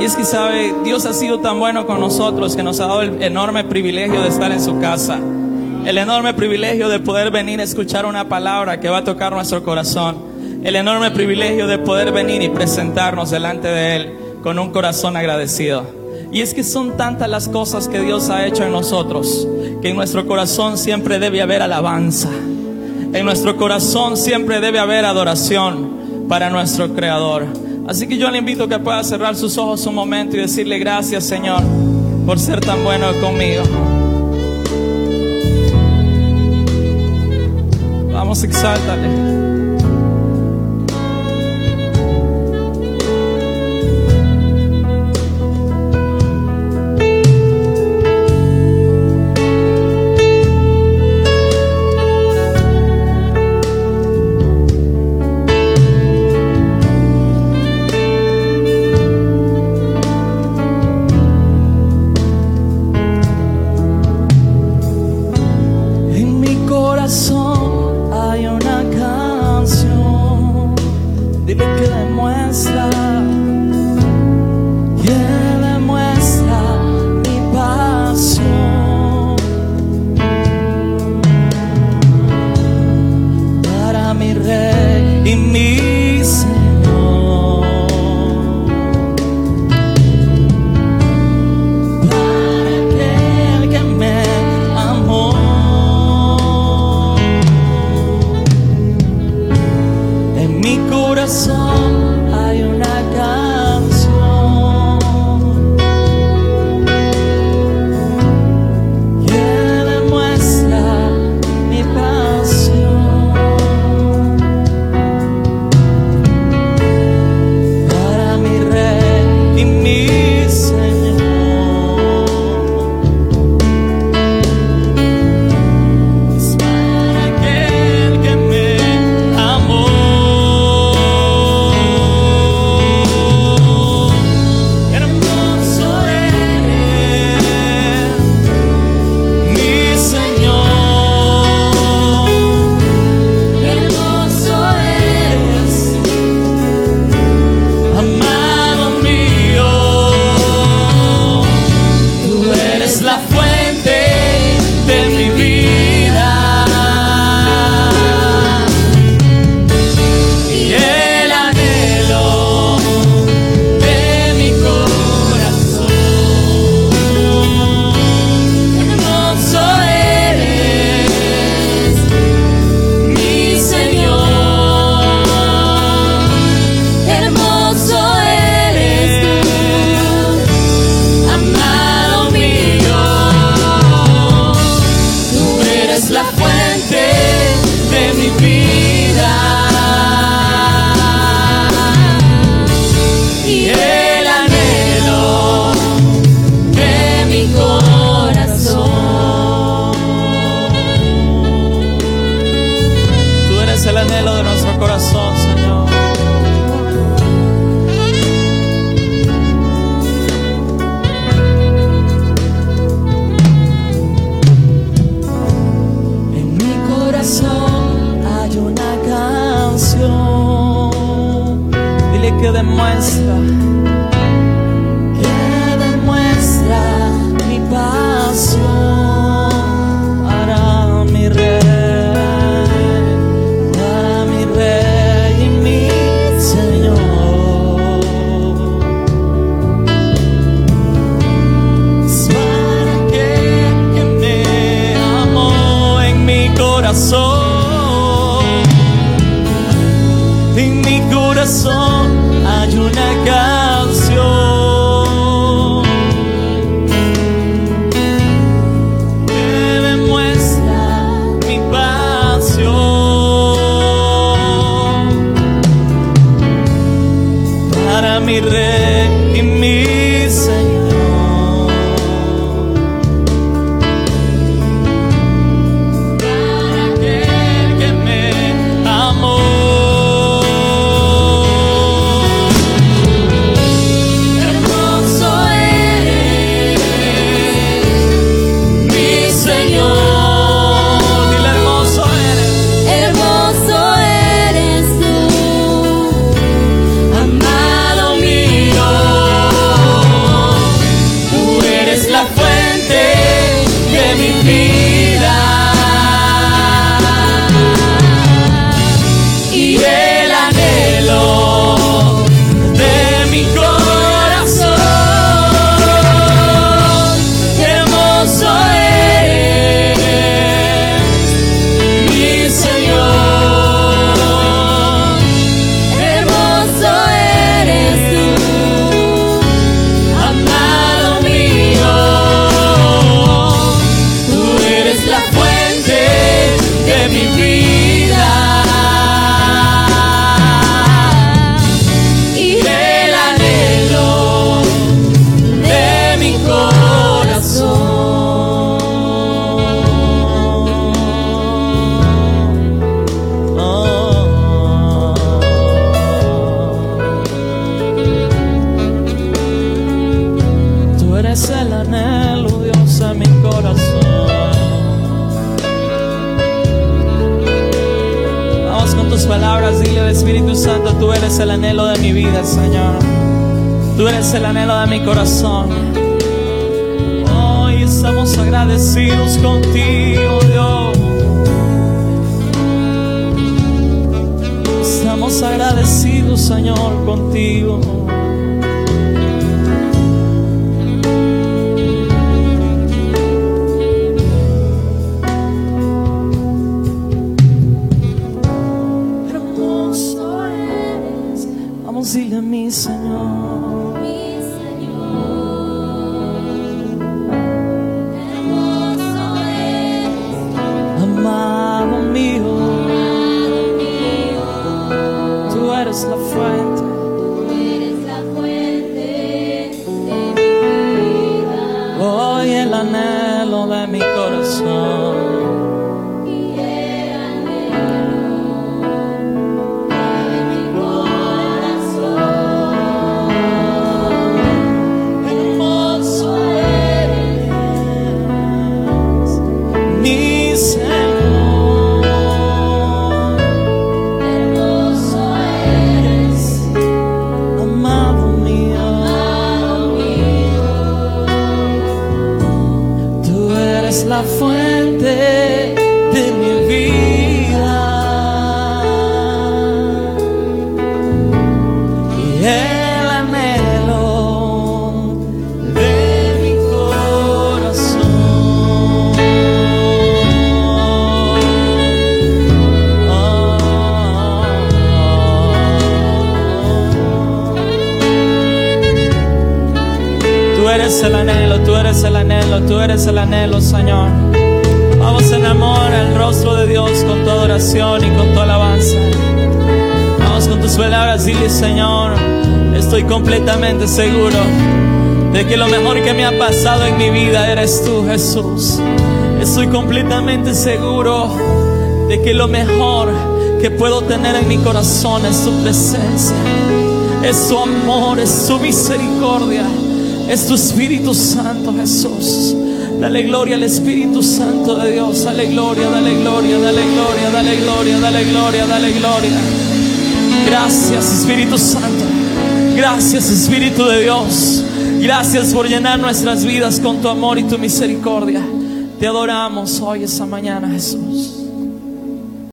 Y es que sabe, Dios ha sido tan bueno con nosotros que nos ha dado el enorme privilegio de estar en su casa. El enorme privilegio de poder venir a escuchar una palabra que va a tocar nuestro corazón. El enorme privilegio de poder venir y presentarnos delante de Él con un corazón agradecido. Y es que son tantas las cosas que Dios ha hecho en nosotros que en nuestro corazón siempre debe haber alabanza. En nuestro corazón siempre debe haber adoración para nuestro Creador. Así que yo le invito a que pueda cerrar sus ojos un momento y decirle gracias Señor por ser tan bueno conmigo. Vamos, exáltale. Hay una canción de que le muestra, que le muestra mi pasión para mi rey y mi. song. demuestra, que demuestra mi pasión para mi rey, para mi rey y mi Señor. Es para que me amó en mi corazón. En mi corazón hay una canción que demuestra mi pasión. Para mi rey y mi Con tus palabras, dile al Espíritu Santo, tú eres el anhelo de mi vida, Señor. Tú eres el anhelo de mi corazón. Hoy estamos agradecidos contigo, Dios. Estamos agradecidos, Señor, contigo. Dile a mi Señor. Mi Señor, hermoso eres, Amado mío, amado mío, tú eres la fuente. tú eres la fuente de mi vida Hoy el anhelo la fuente de mi vida. Tú eres el anhelo, Señor. Vamos en amor al rostro de Dios con tu adoración y con tu alabanza. Vamos con tus palabras, dile Señor, estoy completamente seguro de que lo mejor que me ha pasado en mi vida eres tú, Jesús. Estoy completamente seguro de que lo mejor que puedo tener en mi corazón es tu presencia, es tu amor, es tu misericordia, es tu Espíritu Santo, Jesús. Dale gloria al Espíritu Santo de Dios, dale gloria, dale gloria, dale gloria, dale gloria, dale gloria, dale gloria. Gracias Espíritu Santo. Gracias Espíritu de Dios. Gracias por llenar nuestras vidas con tu amor y tu misericordia. Te adoramos hoy, esta mañana, Jesús.